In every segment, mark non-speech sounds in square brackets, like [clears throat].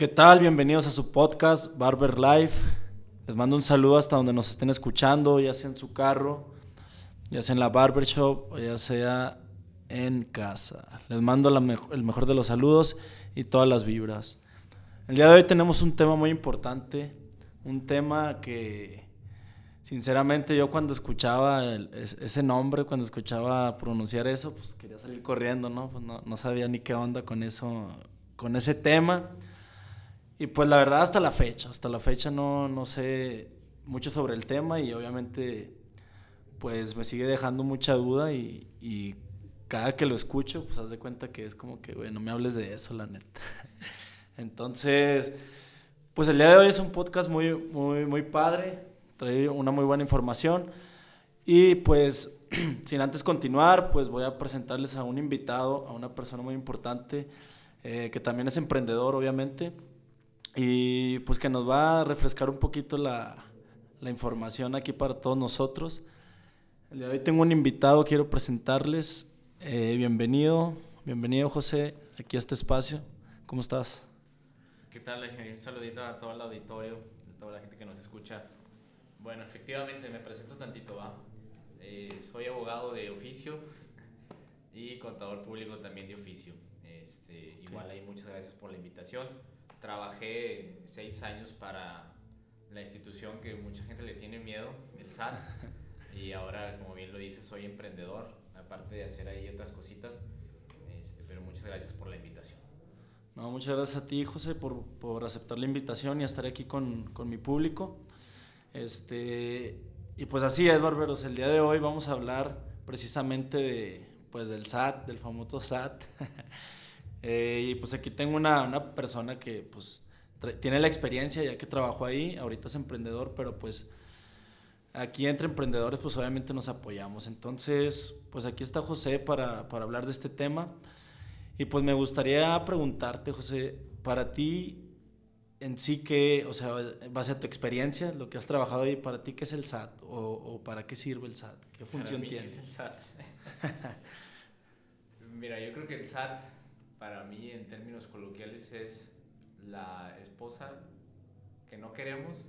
¿Qué tal? Bienvenidos a su podcast Barber Life. Les mando un saludo hasta donde nos estén escuchando, ya sea en su carro, ya sea en la barber shop o ya sea en casa. Les mando el mejor de los saludos y todas las vibras. El día de hoy tenemos un tema muy importante, un tema que sinceramente yo cuando escuchaba ese nombre, cuando escuchaba pronunciar eso, pues quería salir corriendo, ¿no? Pues no, no sabía ni qué onda con eso, con ese tema. Y pues la verdad hasta la fecha, hasta la fecha no, no sé mucho sobre el tema y obviamente pues me sigue dejando mucha duda y, y cada que lo escucho pues haz de cuenta que es como que, güey, no me hables de eso, la neta. [laughs] Entonces, pues el día de hoy es un podcast muy, muy, muy padre, trae una muy buena información y pues [clears throat] sin antes continuar, pues voy a presentarles a un invitado, a una persona muy importante eh, que también es emprendedor, obviamente y pues que nos va a refrescar un poquito la, la información aquí para todos nosotros. El día de hoy tengo un invitado, quiero presentarles. Eh, bienvenido, bienvenido José, aquí a este espacio. ¿Cómo estás? ¿Qué tal? Un saludito a todo el auditorio, a toda la gente que nos escucha. Bueno, efectivamente me presento tantito, va. Eh, soy abogado de oficio y contador público también de oficio. Este, igual ahí muchas gracias por la invitación trabajé seis años para la institución que mucha gente le tiene miedo, el SAT. [laughs] y ahora, como bien lo dice, soy emprendedor, aparte de hacer ahí otras cositas. Este, pero muchas gracias por la invitación. No, muchas gracias a ti, José, por, por aceptar la invitación y estar aquí con, con, mi público. Este, y pues así es, Barberos, el día de hoy vamos a hablar precisamente de, pues, del SAT, del famoso SAT. [laughs] Eh, y pues aquí tengo una, una persona que pues tiene la experiencia ya que trabajó ahí, ahorita es emprendedor, pero pues aquí entre emprendedores pues obviamente nos apoyamos. Entonces pues aquí está José para, para hablar de este tema. Y pues me gustaría preguntarte, José, para ti en sí que, o sea, base a tu experiencia, lo que has trabajado ahí, para ti qué es el SAT o, o para qué sirve el SAT, qué función tiene. ¿qué es el SAT? [laughs] Mira, yo creo que el SAT para mí en términos coloquiales es la esposa que no queremos,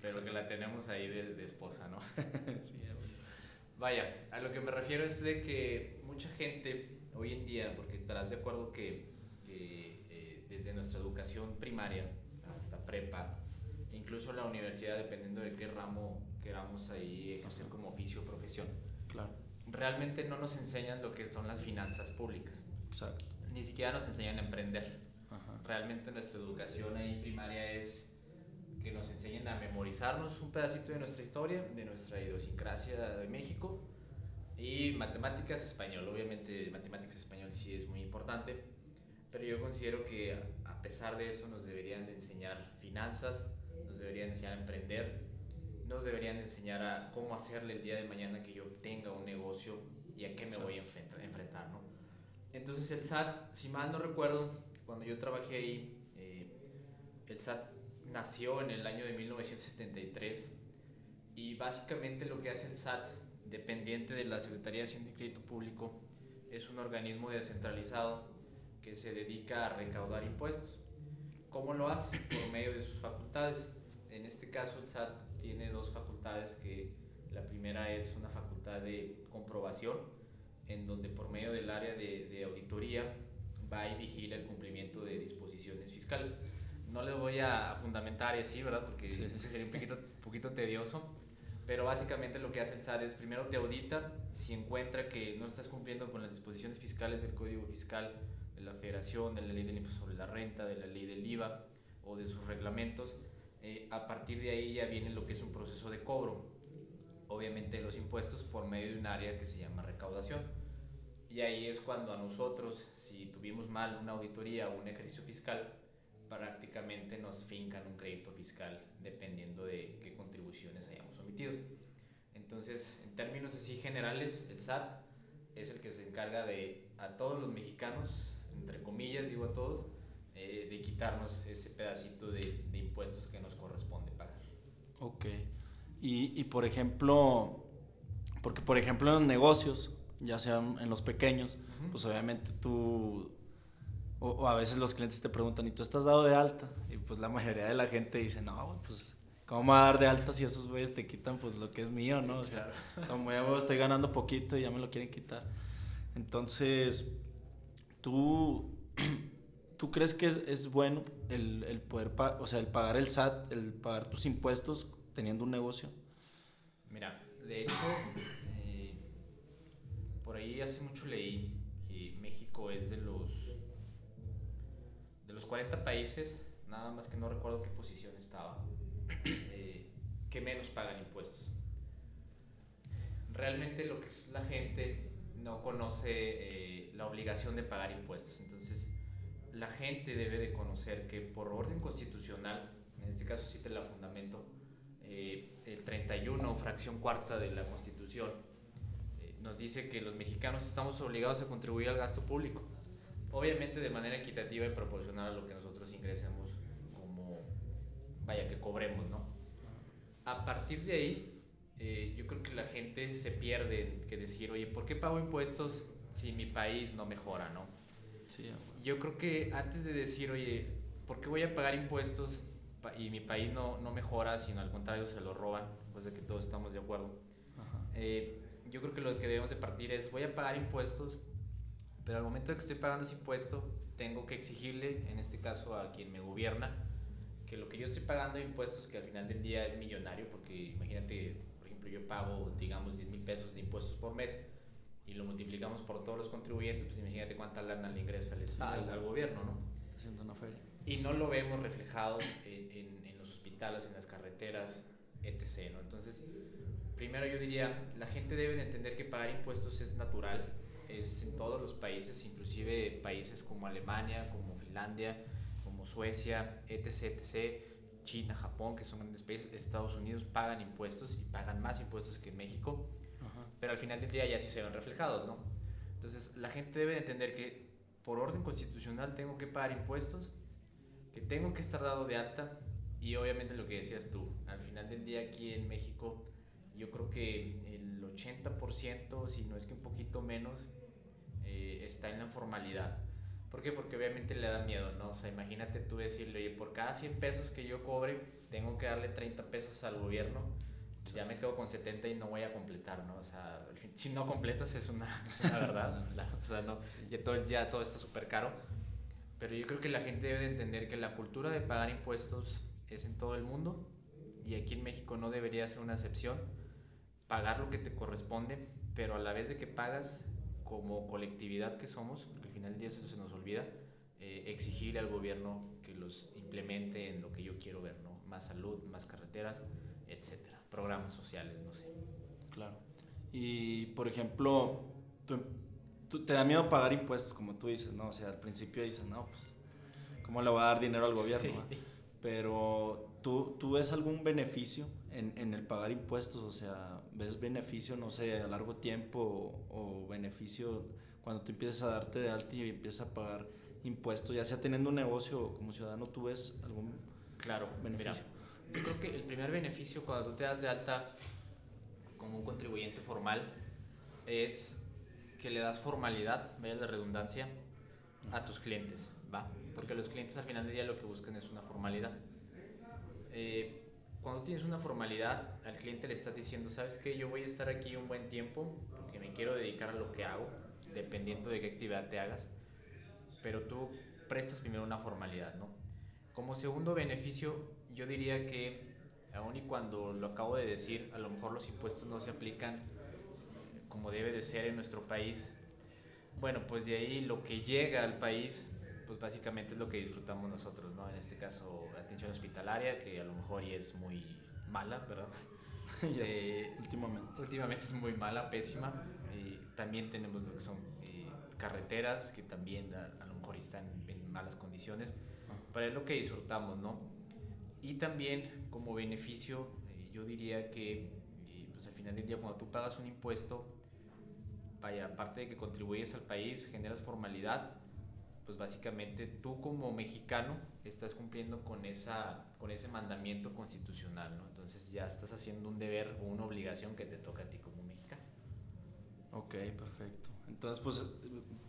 pero que la tenemos ahí de, esposa, ¿no? [laughs] sí, Vaya, a lo que me refiero es de que mucha gente hoy en día, porque estarás de acuerdo que, eh, desde nuestra educación primaria hasta prepa, incluso la universidad, dependiendo de qué ramo queramos ahí ejercer como oficio o profesión, claro. realmente no nos enseñan lo que son las finanzas públicas. Exacto ni siquiera nos enseñan a emprender. Realmente nuestra educación ahí primaria es que nos enseñen a memorizarnos un pedacito de nuestra historia, de nuestra idiosincrasia de México y matemáticas español. Obviamente matemáticas español sí es muy importante, pero yo considero que a pesar de eso nos deberían de enseñar finanzas, nos deberían enseñar a emprender, nos deberían de enseñar a cómo hacerle el día de mañana que yo tenga un negocio y a qué me voy a enfrentar, ¿no? Entonces el SAT, si mal no recuerdo, cuando yo trabajé ahí, eh, el SAT nació en el año de 1973 y básicamente lo que hace el SAT, dependiente de la Secretaría de Hacienda y Crédito Público, es un organismo descentralizado que se dedica a recaudar impuestos. ¿Cómo lo hace? Por medio de sus facultades. En este caso el SAT tiene dos facultades que la primera es una facultad de comprobación, en donde por medio del área de, de auditoría va y vigila el cumplimiento de disposiciones fiscales. No les voy a, fundamentar y así, ¿verdad? Porque sería un poquito, poquito tedioso. Pero básicamente lo que hace el SAT es primero te audita si encuentra que no estás cumpliendo con las disposiciones fiscales del Código Fiscal de la Federación, de la Ley del Impuesto sobre la Renta, de la Ley del IVA o de sus reglamentos. Eh, a partir de ahí ya viene lo que es un proceso de cobro, obviamente de los impuestos por medio de un área que se llama recaudación. Y ahí es cuando a nosotros, si tuvimos mal una auditoría o un ejercicio fiscal, prácticamente nos fincan un crédito fiscal dependiendo de qué contribuciones hayamos omitido. Entonces, en términos así generales, el SAT es el que se encarga de a todos los mexicanos, entre comillas digo a todos, eh, de quitarnos ese pedacito de, de, impuestos que nos corresponde pagar. Ok. Y, y por ejemplo, porque por ejemplo en los negocios, ya sea en los pequeños, pues obviamente tú o, a veces los clientes te preguntan, ¿y tú estás dado de alta? Y pues la mayoría de la gente dice, no, pues, ¿cómo me va a dar de alta si esos güeyes te quitan pues lo que es mío, no? O sea, [laughs] como ya estoy ganando poquito y ya me lo quieren quitar. Entonces, tú, [clears throat] ¿tú crees que es, es bueno el, el poder, o sea, el pagar el SAT, el pagar tus impuestos teniendo un negocio? Mira, de hecho, por ahí hace mucho leí que México es de los de los 40 países, nada más que no recuerdo qué posición estaba, [coughs] eh, que menos pagan impuestos. Realmente lo que es la gente no conoce eh, la obligación de pagar impuestos. Entonces, la gente debe de conocer que por orden constitucional, en este caso sí te la fundamento, eh, el 31, fracción cuarta de la Constitución, nos dice que los mexicanos estamos obligados a contribuir al gasto público obviamente de manera equitativa y proporcional a lo que nosotros ingresemos como, vaya, que cobremos, ¿no? A partir de ahí, eh, yo creo que la gente se pierde que decir, oye, ¿por qué pago impuestos si mi país no mejora, no? Sí, yo creo que antes de decir, oye, ¿por qué voy a pagar impuestos y mi país no, no mejora, sino al contrario se lo roban, pues de que todos estamos de acuerdo? Eh, yo creo que lo que debemos de partir es, voy a pagar impuestos pero al momento de que estoy pagando ese impuesto, tengo que exigirle, en este caso a quien me gobierna, que lo que yo estoy pagando de impuestos, que al final del día es millonario, porque imagínate, por ejemplo, yo pago, digamos, 10 mil pesos de impuestos por mes y lo multiplicamos por todos los contribuyentes, pues imagínate cuánta lana le ingresa al, Estado, al, gobierno, ¿no? Está haciendo una feria. Y no lo vemos reflejado en, en, en los hospitales, en las carreteras, etc. ¿no? Entonces, primero yo diría, la gente debe de entender que pagar impuestos es natural, es en todos los países, inclusive países como Alemania, como Finlandia, como Suecia, etc., etc., China, Japón, que son grandes países, Estados Unidos pagan impuestos y pagan más impuestos que en México, pero al final del día ya sí se ven reflejados, ¿no? Entonces la gente debe entender que por orden constitucional tengo que pagar impuestos, que tengo que estar dado de alta y obviamente lo que decías tú, al final del día aquí en México yo creo que el 80%, si no es que un poquito menos, eh, está en la formalidad. ¿Por qué? Porque obviamente le da miedo, ¿no? O sea, imagínate tú decirle, oye, por cada 100 pesos que yo cobre, tengo que darle 30 pesos al gobierno, ya me quedo con 70 y no voy a completar, ¿no? O sea, [laughs] si no completas es una, [laughs] verdad, [laughs] o sea, no, ya todo, ya todo está súper caro, pero yo creo que la gente debe de entender que la cultura de pagar impuestos es en todo el mundo y aquí en México no debería ser una excepción, pagar lo que te corresponde, pero a la vez de que pagas, como colectividad que somos, porque al final del día eso se nos olvida, eh, exigirle al gobierno que los implemente en lo que yo quiero ver, ¿no? Más salud, más carreteras, etcétera. Programas sociales, no sé. Claro. Y, por ejemplo, tú, te da miedo pagar impuestos, como tú dices, ¿no? O sea, al principio dices, no, pues, ¿cómo le voy a dar dinero al gobierno? Pero, ¿tú, ¿tú ves algún beneficio en, en el pagar impuestos? O sea, ves beneficio, no sé, a largo tiempo o, beneficio cuando tú empiezas a darte de alta y empiezas a pagar impuestos, ya sea teniendo un negocio como ciudadano, ¿tú ves algún claro, beneficio? yo creo que el primer beneficio cuando tú te das de alta como un contribuyente formal es que le das formalidad, vaya la redundancia, a tus clientes, ¿va? Porque los clientes al final del día lo que buscan es una formalidad. Eh, cuando tienes una formalidad, al cliente le estás diciendo, sabes que yo voy a estar aquí un buen tiempo porque me quiero dedicar a lo que hago, dependiendo de qué actividad te hagas, pero tú prestas primero una formalidad, ¿no? Como segundo beneficio, yo diría que, aun y cuando lo acabo de decir, a lo mejor los impuestos no se aplican como debe de ser en nuestro país, bueno, pues de ahí lo que llega al país pues básicamente es lo que disfrutamos nosotros, ¿no? En este caso, atención hospitalaria, que a lo mejor ya es muy mala, ¿verdad? [laughs] eh, últimamente. Últimamente es muy mala, pésima. Eh, también tenemos lo que son eh, carreteras, que también a, lo mejor están en malas condiciones, ah. pero es lo que disfrutamos, ¿no? Y también como beneficio, eh, yo diría que pues al final del día cuando tú pagas un impuesto, vaya, aparte de que contribuyes al país, generas formalidad, pues básicamente tú como mexicano estás cumpliendo con, esa, con ese mandamiento constitucional, ¿no? Entonces ya estás haciendo un deber o una obligación que te toca a ti como mexicano. Ok, perfecto. Entonces, pues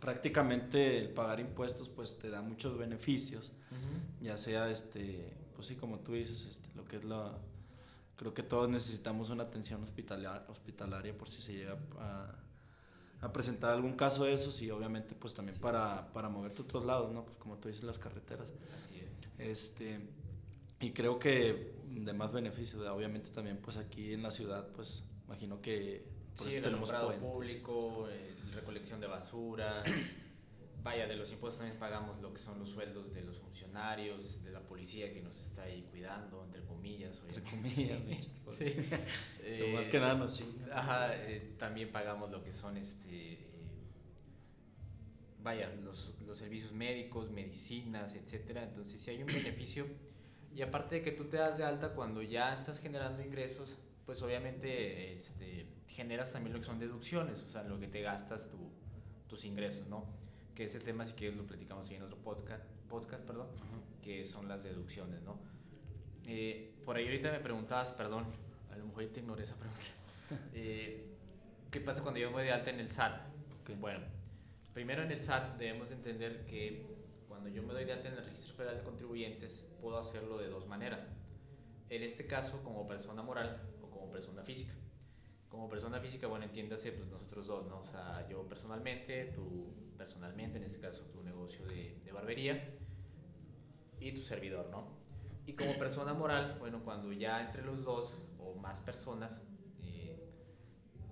prácticamente el pagar impuestos pues te da muchos beneficios, ya sea, este, pues sí, como tú dices, este, lo que es la... Creo que todos necesitamos una atención hospitalaria, hospitalaria por si se llega a, a presentar algún caso de esos y obviamente pues también para, para moverte a otros lados, ¿no? Pues como tú dices, las carreteras. Así es. Este, y creo que de más beneficios, obviamente también pues aquí en la ciudad pues imagino que pues, sí, tenemos el público, eh, recolección de basura. Vaya, de los impuestos también pagamos lo que son los sueldos de los funcionarios, de la policía que nos está ahí cuidando, entre comillas. Entre comillas, [laughs] sí. eh, más que nada nos Ajá, eh, también pagamos lo que son este. vaya, los, los servicios médicos, medicinas, etcétera. Entonces, si hay un beneficio y aparte de que tú te das de alta cuando ya estás generando ingresos, pues obviamente este, generas también lo que son deducciones, o sea, lo que te gastas tu, tus ingresos, ¿no? Que ese tema, si quieres, lo platicamos en otro podcast, podcast perdón, que son las deducciones, ¿no? Eh, por ahí ahorita me preguntabas, perdón, a lo mejor te ignoré esa pregunta. [laughs] Eh, ¿Qué pasa cuando yo me doy de alta en el SAT? Bueno, primero en el SAT debemos entender que cuando yo me doy de alta en el Registro Federal de Contribuyentes, puedo hacerlo de dos maneras. En este caso, como persona moral o como persona física. Como persona física, bueno, entiéndase, pues nosotros dos, ¿no? O sea, yo personalmente, tú personalmente, en este caso tu negocio de, de barbería y tu servidor, ¿no? Y como persona moral, bueno, cuando ya entre los dos o más personas eh,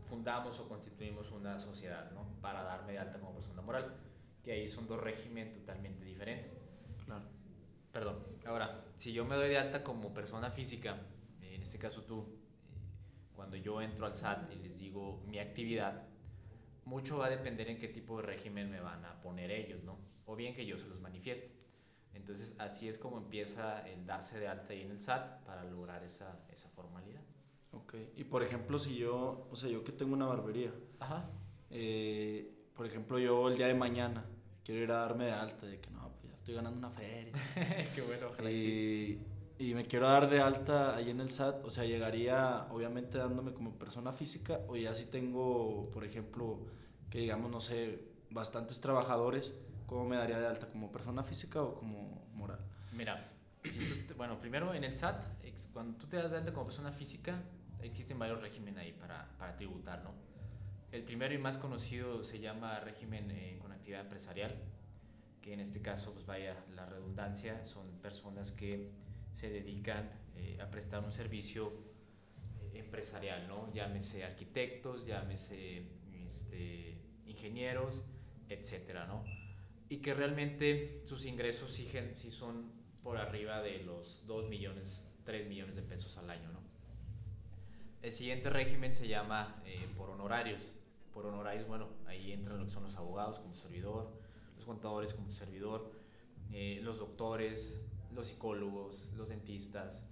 fundamos o constituimos una sociedad, ¿no? Para darme de alta como persona moral que ahí son dos regímenes totalmente diferentes. Claro. Perdón. Ahora, si yo me doy de alta como persona física, en este caso tú, cuando yo entro al SAT y les digo mi actividad, mucho va a depender en qué tipo de régimen me van a poner ellos, ¿no? O bien que yo se los manifieste. Entonces, así es como empieza el darse de alta ahí en el SAT para lograr esa, esa formalidad. Ok. Y por ejemplo, si yo, o sea, yo que tengo una barbería, Ajá. Eh, por ejemplo, yo el día de mañana quiero ir a darme de alta, de que no, pues ya estoy ganando una feria. [laughs] Qué bueno, ojalá y, y me quiero dar de alta ahí en el SAT, o sea, llegaría obviamente dándome como persona física, o ya si tengo, por ejemplo, que digamos, no sé, bastantes trabajadores, ¿cómo me daría de alta? ¿Como persona física o como moral? Mira, bueno, primero en el SAT, cuando tú te das de alta como persona física, existen varios regímenes ahí para, para tributar, ¿no? El primero y más conocido se llama régimen eh, con actividad empresarial, que en este caso, pues vaya la redundancia, son personas que se dedican eh, a prestar un servicio eh, empresarial, ¿no? Llámese arquitectos, llámese este, ingenieros, etcétera, ¿no? Y que realmente sus ingresos sí, sí son por arriba de los 2 millones, 3 millones de pesos al año, ¿no? El siguiente régimen se llama por honorarios por honorarios, bueno, ahí entran lo que son los abogados como servidor, los contadores como servidor, eh, los doctores, los psicólogos, los dentistas.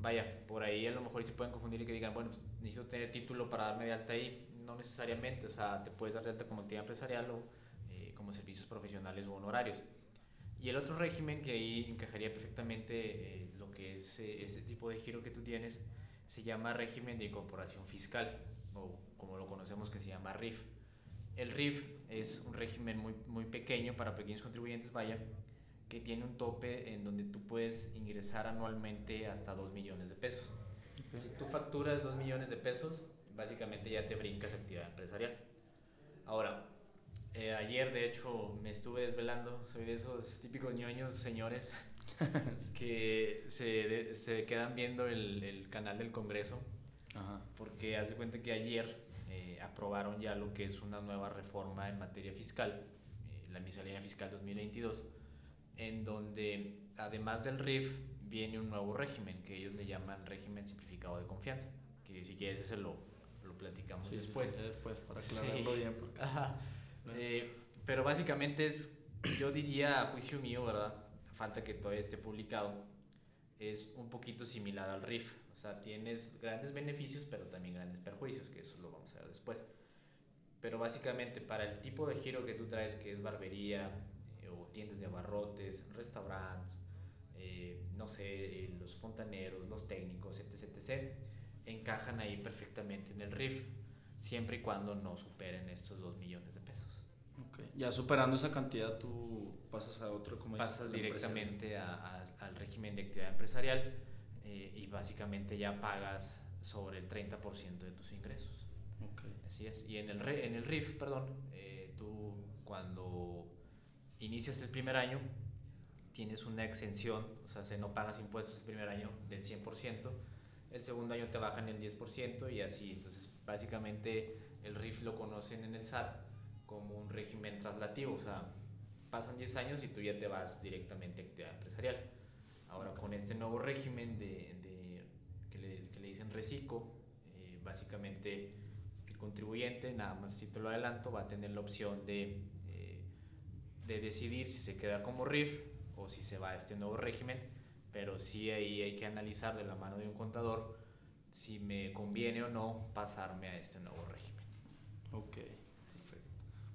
Vaya, por ahí a lo mejor se pueden confundir y que digan, bueno, pues, necesito tener título para darme de alta ahí. No necesariamente, o sea, te puedes dar de alta como actividad empresarial o eh, como servicios profesionales o honorarios. Y el otro régimen que ahí encajaría perfectamente eh, lo que es ese tipo de giro que tú tienes se llama régimen de incorporación fiscal o como lo conocemos que se llama RIF. El RIF es un régimen muy, muy pequeño para pequeños contribuyentes, vaya, que tiene un tope en donde tú puedes ingresar anualmente hasta 2 millones de pesos. Si tú facturas 2 millones de pesos, básicamente ya te brincas actividad empresarial. Ahora, eh, ayer de hecho me estuve desvelando, soy de esos típicos ñoños señores [laughs] que se, se quedan viendo el, el, canal del Congreso, porque hace cuenta que ayer eh, aprobaron ya lo que es una nueva reforma en materia fiscal, eh, la miscelánea fiscal 2022, en donde además del RIF viene un nuevo régimen que ellos le llaman régimen simplificado de confianza, que si quieres ese lo, lo platicamos después. después, para aclararlo bien. [laughs] Eh, pero básicamente es, yo diría a juicio mío, ¿verdad? Falta que todavía esté publicado, es un poquito similar al RIF. O sea, tienes grandes beneficios, pero también grandes perjuicios, que eso lo vamos a ver después. Pero básicamente para el tipo de giro que tú traes, que es barbería o tiendas de abarrotes, restaurantes, eh, no sé, eh, los fontaneros, los técnicos, etc, etc, encajan ahí perfectamente en el RIF, siempre y cuando no superen estos 2 millones de pesos. Okay. Ya superando esa cantidad, tú pasas a otro como Pasas directamente a, al régimen de actividad empresarial eh, y básicamente ya pagas sobre el 30% de tus ingresos. Okay. Así es. Y en el, en el RIF, perdón, eh, tú cuando inicias el primer año tienes una exención, o sea, se no pagas impuestos el primer año del 100%, el segundo año te bajan el 10% y así. Entonces, básicamente el RIF lo conocen en el SAT como un régimen traslativo, o sea, pasan 10 años y tú ya te vas directamente a actividad empresarial. Ahora, con este nuevo régimen de, de que, le, que, le, dicen RECICO, eh, básicamente el contribuyente, nada más si te lo adelanto, va a tener la opción de, de decidir si se queda como RIF o si se va a este nuevo régimen, pero sí ahí hay que analizar de la mano de un contador si me conviene o no pasarme a este nuevo régimen. Ok, perfecto.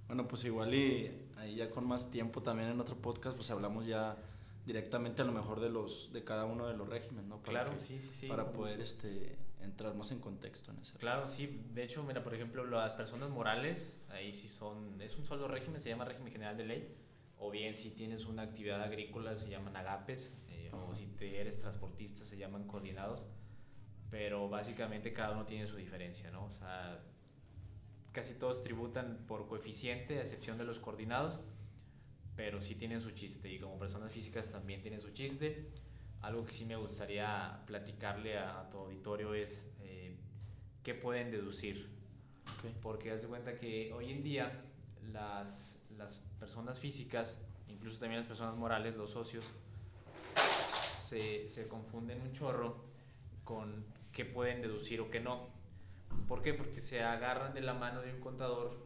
Bueno, pues igual y ahí ya con más tiempo también en otro podcast, pues hablamos ya directamente a lo mejor de los de cada uno de los regímenes, ¿no? Para claro, sí, sí, sí. Para poder este entrar más en contexto en ese. Claro, sí. De hecho, mira, por ejemplo, las personas morales, ahí sí son, es un solo régimen, se llama régimen general de ley. O bien si tienes una actividad agrícola se llaman agapes, eh, o si te eres transportista se llaman coordinados. Pero básicamente cada uno tiene su diferencia, ¿no? O sea, casi todos tributan por coeficiente, a excepción de los coordinados, pero sí tienen su chiste y como personas físicas también tienen su chiste. Algo que sí me gustaría platicarle a, tu auditorio es eh, qué pueden deducir. Porque haz de cuenta que hoy en día las, las personas físicas, incluso también las personas morales, los socios, se, se confunden un chorro con qué pueden deducir o qué no. ¿Por qué? Porque se agarran de la mano de un contador,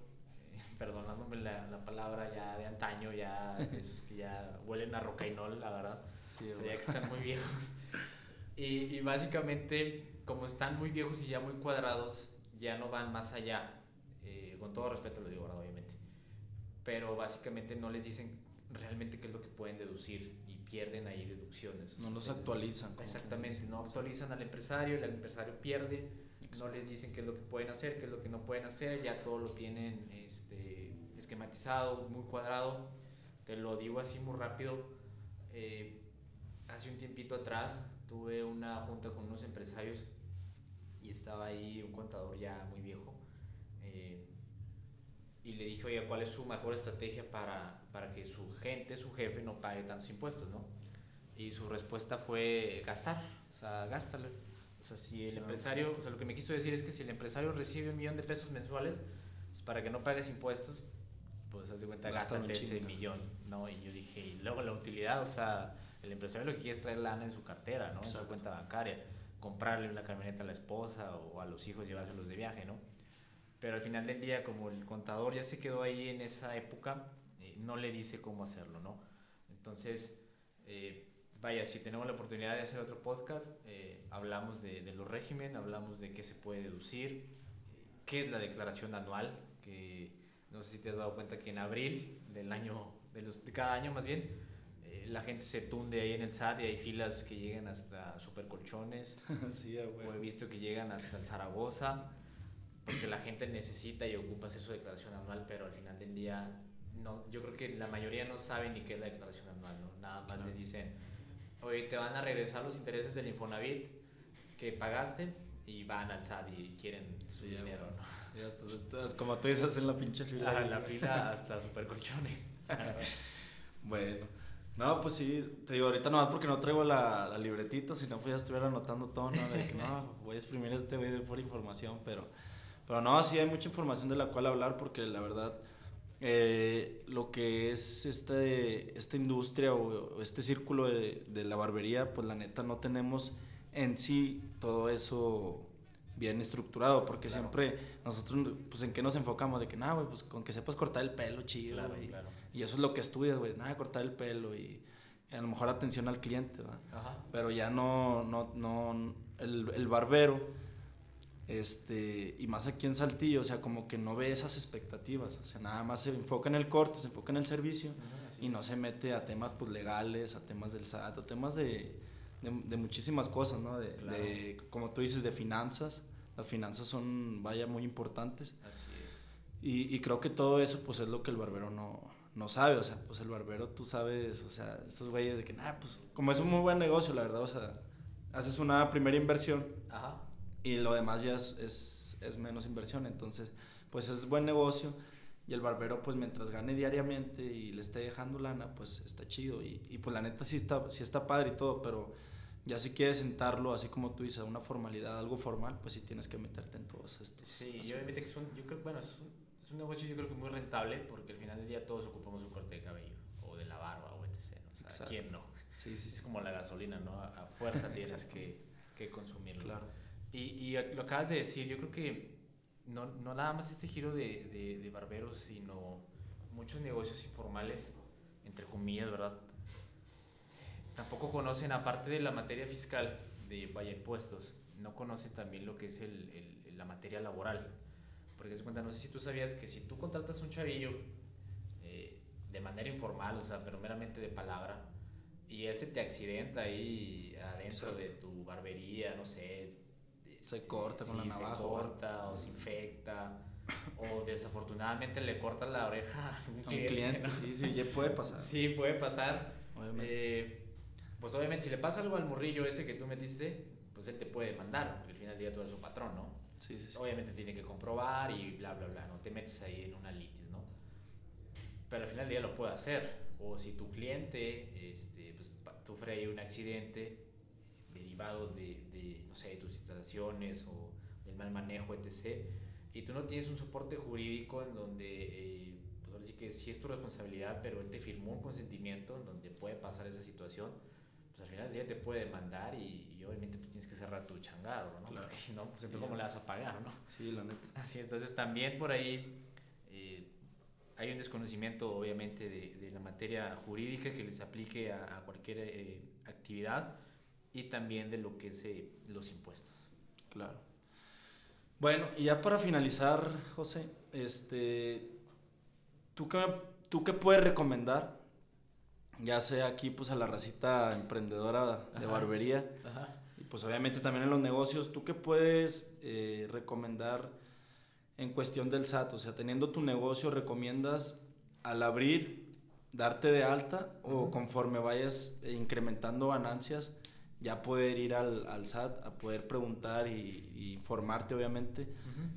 eh, [laughs] perdonándome la, la, palabra ya de antaño, ya esos que ya huelen a rocainol, la verdad. Sí, que están muy viejos. [laughs] Y, y, básicamente, como están muy viejos y ya muy cuadrados, ya no van más allá. Eh, con todo respeto lo digo, ¿verdad? Pero básicamente no les dicen realmente qué es lo que pueden deducir y pierden ahí deducciones. No los actualizan. Exactamente, no actualizan al empresario, el empresario pierde no les dicen qué es lo que pueden hacer, qué es lo que no pueden hacer, ya todo lo tienen este, esquematizado, muy cuadrado. Te lo digo así muy rápido. Eh, hace un tiempito atrás tuve una junta con unos empresarios y estaba ahí un contador ya muy viejo. Eh, y le dije, oye, ¿cuál es su mejor estrategia para, para que su gente, su jefe, no pague tantos impuestos, no? Y su respuesta fue gastar, o sea, gástalo o sea, si el empresario, o sea, lo que me quiso decir es que si el empresario recibe un millón de pesos mensuales, pues para que no pagues impuestos, pues haz de cuenta, gástate ese millón, ¿no? Y yo dije, y luego la utilidad, o sea, el empresario lo que quiere es traer lana en su cartera, ¿no? En su cuenta bancaria, comprarle una camioneta a la esposa o a los hijos llevárselos de viaje, ¿no? Pero al final del día, como el contador ya se quedó ahí en esa época, eh, no le dice cómo hacerlo, ¿no? Entonces, eh, vaya, si tenemos la oportunidad de hacer otro podcast, eh, hablamos de, de, los régimen, hablamos de qué se puede deducir, qué es la declaración anual, que no sé si te has dado cuenta que en abril del año, de, los, de cada año más bien, eh, la gente se tunde ahí en el SAT y hay filas que llegan hasta Supercolchones, [laughs] sí, o he visto que llegan hasta el Zaragoza, porque la gente necesita y ocupa hacer su declaración anual, pero al final del día no, yo creo que la mayoría no sabe ni qué es la declaración anual, ¿no? Nada más les dicen, oye, te van a regresar los intereses del Infonavit que pagaste y van al SAT y quieren su dinero, ¿no? Y hasta, como tú dices en la pinche fila. Ah, la fila hasta super colchones. [laughs] bueno. No, pues sí, te digo, ahorita nomás porque no traigo la, la libretita, si no, pues ya estuviera anotando todo, ¿no? De que [laughs] no, voy a exprimir este video por información, pero, pero no, sí hay mucha información de la cual hablar porque la verdad eh, lo que es este, esta industria o, este círculo de, de, la barbería, pues la neta no tenemos en sí todo eso bien estructurado, porque siempre nosotros, pues en qué nos enfocamos, de que nada, pues con que sepas cortar el pelo, chido, y eso es lo que estudias, güey, nada, cortar el pelo y, a lo mejor atención al cliente, Pero ya no, no, no, el, el barbero este, y más aquí en Saltillo, o sea, como que no ve esas expectativas, o sea, nada más se enfoca en el corte, se enfoca en el servicio y no se mete a temas pues, legales, a temas del SAT, a temas de, de, muchísimas cosas, ¿no? De, como tú dices, de finanzas. Las finanzas son, vaya, muy importantes. Así es. Y, y, creo que todo eso, pues es lo que el barbero no, no sabe. O sea, pues el barbero, tú sabes, o sea, estos güeyes de que, nada, pues como es un muy buen negocio, la verdad, o sea, haces una primera inversión Ajá. Y lo demás ya es, es, es, menos inversión. Entonces, pues es buen negocio. Y el barbero, pues mientras gane diariamente y le esté dejando lana, pues está chido. Y, y pues la neta sí está, sí está padre y todo, pero ya si quieres sentarlo, así como tú dices, una formalidad, algo formal, pues sí tienes que meterte en todos estos. Sí, yo que es un, yo creo, bueno, es un, es un, negocio yo creo que muy rentable porque al final del día todos ocupamos un corte de cabello o de la barba o etc. O sea, ¿quién no? Sí, sí, Es como la gasolina, ¿no? A, fuerza [laughs] tienes que, que, consumirlo. Claro. Y, y, lo acabas de decir, yo creo que no, no nada más este giro de, de, de barberos, sino muchos negocios informales, entre comillas, ¿verdad? tampoco conocen, aparte de la materia fiscal de vaya impuestos, no conocen también lo que es el, el, la materia laboral. Porque se cuenta, no sé si tú sabías que si tú contratas un chavillo eh, de manera informal, o sea, pero meramente de palabra, y él se te accidenta ahí adentro de tu barbería, no sé. Se corta con la navaja. Se corta o se infecta. o desafortunadamente le corta la oreja a un cliente. Sí, sí, puede pasar. Sí, puede pasar. Eh, pues obviamente si le pasa algo al morrillo ese que tú metiste, pues él te puede mandar, porque al final del día tú eres su patrón, ¿no? Sí, sí, Obviamente tiene que comprobar y bla, bla, bla, no te metes ahí en una litis, ¿no? Pero al final del día lo puede hacer. O si tu cliente este, pues, sufre ahí un accidente derivado de, de, no sé, de tus instalaciones o del mal manejo, etc. Y tú no tienes un soporte jurídico en donde, eh, pues ahora sí que sí es tu responsabilidad, pero él te firmó un consentimiento en donde puede pasar esa situación pues al final del día te puede demandar y, obviamente pues tienes que cerrar tu changarro, ¿no? Claro. Porque no, pues entonces cómo le vas a pagar, ¿no? Sí, la neta. Así, entonces también por ahí eh, hay un desconocimiento obviamente de, de, la materia jurídica que les aplique a, a cualquier eh, actividad y también de lo que es eh, los impuestos. Claro. Bueno, y ya para finalizar, José, este, ¿tú qué, ¿tú qué puedes recomendar ya sea aquí pues a la racita emprendedora de barbería y pues obviamente también en los negocios, ¿tú qué puedes eh, recomendar en cuestión del SAT? O sea, teniendo tu negocio, ¿recomiendas al abrir darte de alta o conforme vayas incrementando ganancias ya poder ir al, al SAT a poder preguntar y, informarte obviamente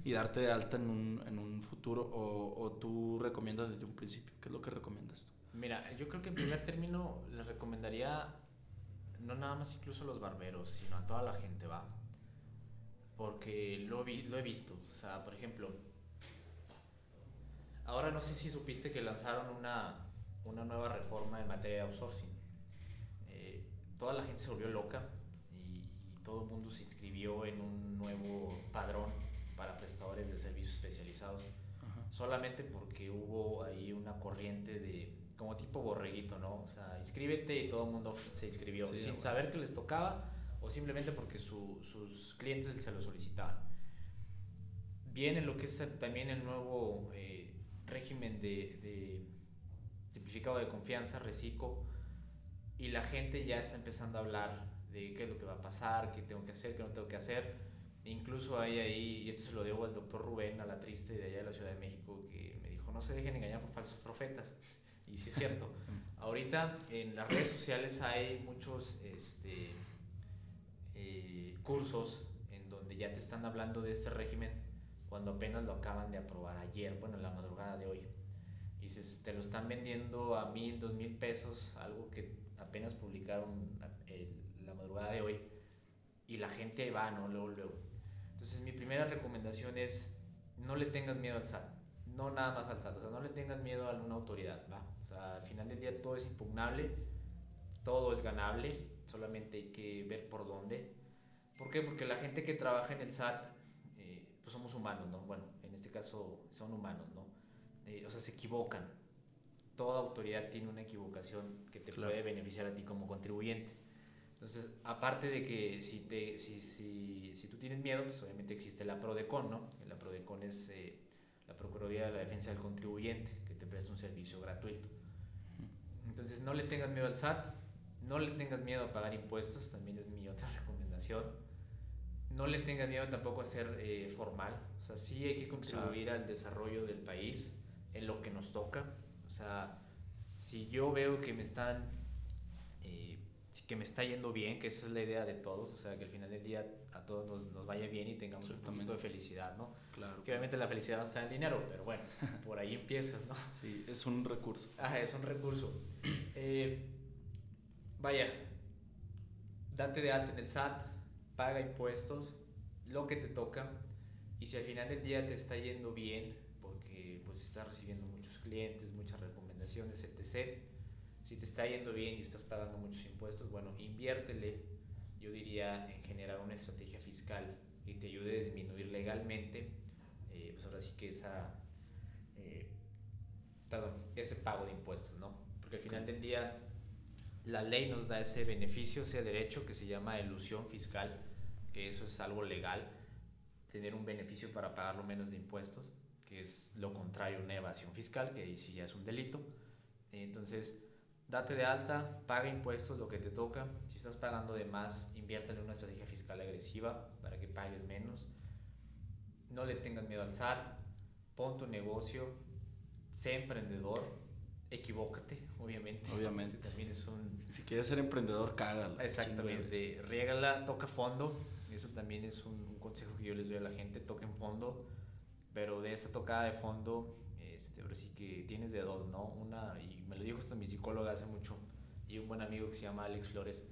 y darte de alta en un, en un futuro o, o tú recomiendas desde un principio? ¿Qué es lo que recomiendas tú? Mira, yo creo que en primer término les recomendaría no nada más incluso a los barberos, sino a toda la gente, ¿va? Porque lo, vi, lo he visto. O sea, por ejemplo, ahora no sé si supiste que lanzaron una, una nueva reforma en materia de outsourcing. Toda la gente se volvió loca y, todo el mundo se inscribió en un nuevo padrón para prestadores de servicios especializados. Solamente porque hubo ahí una corriente de como tipo borreguito, ¿no? O sea, inscríbete y todo el mundo se inscribió sin saber que les tocaba o simplemente porque sus clientes se lo solicitaban. Viene lo que es también el nuevo eh, régimen de, de, simplificado de confianza, reciclo, y la gente ya está empezando a hablar de qué es lo que va a pasar, qué tengo que hacer, qué no tengo que hacer. incluso hay ahí, y esto se lo debo al doctor Rubén, a la triste de allá de la Ciudad de México, que me dijo, no se dejen engañar por falsos profetas. Y sí es cierto. [laughs] Ahorita en las redes sociales hay muchos este, eh, cursos en donde ya te están hablando de este régimen cuando apenas lo acaban de aprobar ayer, bueno, en la madrugada de hoy. Y dices, te lo están vendiendo a mil, dos mil pesos, algo que apenas publicaron la madrugada de hoy. Y la gente va, ¿no? Luego, luego. Entonces, mi primera recomendación es, no le tengas miedo al SAT. No nada más al SAT. O sea, no le tengas miedo a alguna autoridad, ¿va? al final del día todo es impugnable, todo es ganable, solamente hay que ver por dónde. ¿Por qué? Porque la gente que trabaja en el SAT, eh, pues somos humanos, ¿no? Bueno, en este caso son humanos, ¿no? Eh, o sea, se equivocan. Toda autoridad tiene una equivocación que te puede beneficiar a ti como contribuyente. Entonces, aparte de que si, te, si, si, si, tú tienes miedo, pues obviamente existe la PRODECON, ¿no? La PRODECON es eh, la Procuraduría de la Defensa del Contribuyente, que te presta un servicio gratuito. Entonces no le tengas miedo al SAT, no le tengas miedo a pagar impuestos, también es mi otra [laughs] recomendación. no le tengas miedo tampoco a ser eh, formal. O sea, sí hay que contribuir al desarrollo del país en lo que nos toca. O sea, si yo veo que me están, eh, que me está yendo bien, que esa es la idea de todos, o sea, que al final del día a todos nos, nos vaya bien y tengamos un poquito de felicidad, ¿no? Claro. Que obviamente la felicidad no está en el dinero, pero bueno, [laughs] por ahí empiezas, ¿no? Sí, es un recurso. Ah, es un recurso. [clears throat] Eh, vaya, date de alta en el SAT, paga impuestos, lo que te toca, y si al final del día te está yendo bien, porque pues estás recibiendo muchos clientes, muchas recomendaciones, etc. Si te está yendo bien y estás pagando muchos impuestos, bueno, inviértele, yo diría, en generar una estrategia fiscal que te ayude a disminuir legalmente, eh, pues ahora sí que esa, eh, perdón, ese pago de impuestos, ¿no? Porque al final del día la ley nos da ese beneficio, ese derecho que se llama ilusión fiscal, que eso es algo legal, tener un beneficio para pagar lo menos de impuestos, que es lo contrario a una evasión fiscal, que ahí sí ya es un delito. Entonces, date de alta, paga impuestos, lo que te toca. Si estás pagando de más, inviértelo en una estrategia fiscal agresiva para que pagues menos. No le tengas miedo al SAT, pon tu negocio, sé emprendedor, equivócate, obviamente. [laughs] Obviamente. Ese también es un... Si quieres ser emprendedor, cágala. Exactamente, riégala, toca fondo. Eso también es un, un, consejo que yo les doy a la gente, toquen fondo. Pero de esa tocada de fondo, este, ahora sí que tienes de dos, ¿no? Una, y me lo dijo hasta mi psicóloga hace mucho, y un buen amigo que se llama Alex Flores.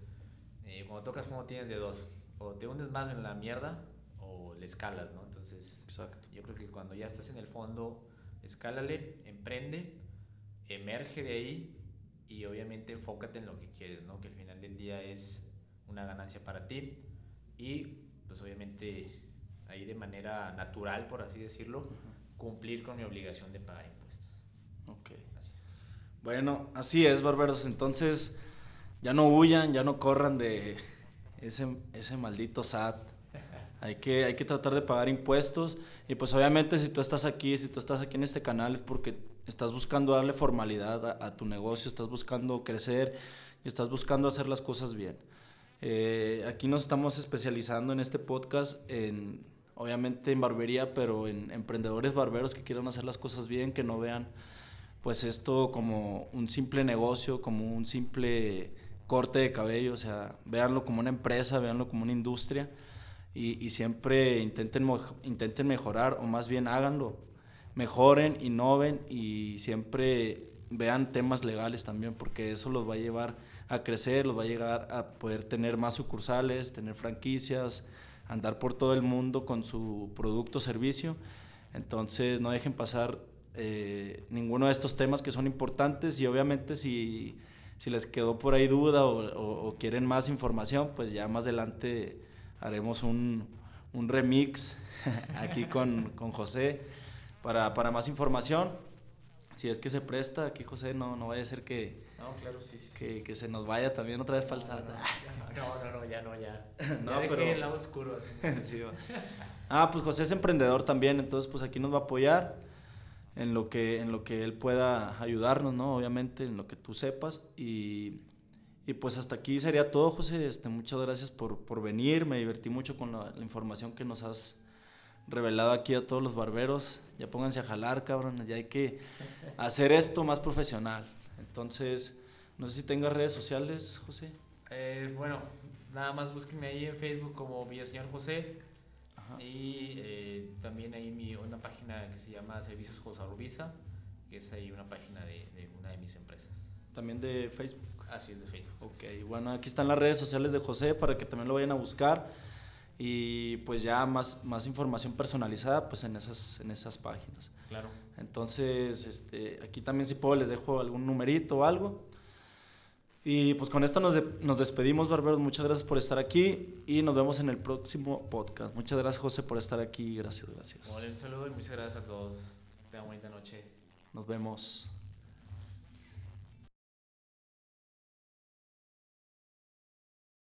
Eh, cuando tocas fondo tienes de dos. O te hundes más en la mierda o le escalas, ¿no? Entonces, Exacto. yo creo que cuando ya estás en el fondo, escálale, emprende, emerge de ahí y obviamente enfócate en lo que quieres, ¿no? Que al final del día es una ganancia para ti y pues obviamente ahí de manera natural, por así decirlo, uh -huh. cumplir con mi obligación de pagar impuestos. Ok. Así es. Bueno, así es, barberos. Entonces, ya no huyan, ya no corran de ese, ese maldito SAT. [laughs] Hay que, hay que tratar de pagar impuestos. Y pues obviamente si tú estás aquí, si tú estás aquí en este canal es porque estás buscando darle formalidad a, a tu negocio, estás buscando crecer y estás buscando hacer las cosas bien. Eh, aquí nos estamos especializando en este podcast en, obviamente en barbería, pero en emprendedores barberos que quieran hacer las cosas bien, que no vean pues esto como un simple negocio, como un simple corte de cabello, o sea, véanlo como una empresa, véanlo como una industria y, siempre intenten, intenten mejorar o más bien háganlo, mejoren, innoven y siempre vean temas legales también porque eso los va a llevar a crecer, los va a llegar a poder tener más sucursales, tener franquicias, andar por todo el mundo con su producto o servicio. Entonces no dejen pasar eh, ninguno de estos temas que son importantes y obviamente si, si les quedó por ahí duda o, o, o, quieren más información, pues ya más adelante haremos un, un remix [laughs] aquí con, con José para, para, más información. Si es que se presta, aquí José no, no vaya a ser que, no, claro, sí, sí. Que, que, se nos vaya también otra vez SAT. No, no, no, ya no, ya. [laughs] no, ya dejé pero... el lado oscuro. Así, [laughs] sí, ah, pues José es emprendedor también, entonces pues aquí nos va a apoyar en lo que, en lo que él pueda ayudarnos, ¿no? Obviamente, en lo que tú sepas. Y, y pues hasta aquí sería todo, José. Este, muchas gracias por, por venir, me divertí mucho con la, la, información que nos has revelado aquí a todos los barberos. Ya pónganse a jalar, cabrón, ya hay que hacer esto más profesional. Entonces, no sé si tengas redes sociales, José. Eh, bueno, nada más búsquenme ahí en Facebook como Villaseñor José. Ajá. Y eh, también hay mi, una página que se llama Servicios José Rubisa, que es ahí una página de, de, una de mis empresas. También de Facebook. Así es, de Facebook. Ok, bueno, aquí están las redes sociales de José para que también lo vayan a buscar. Y pues ya más, más información personalizada pues en esas, en esas páginas. Claro. Entonces, este, aquí también si puedo les dejo algún numerito o algo. Y pues con esto nos, de, nos despedimos, barberos. Muchas gracias por estar aquí y nos vemos en el próximo podcast. Muchas gracias, José, por estar aquí. Gracias, gracias. Bueno, un saludo y muchas gracias a todos. Tengan bonita noche. Nos vemos.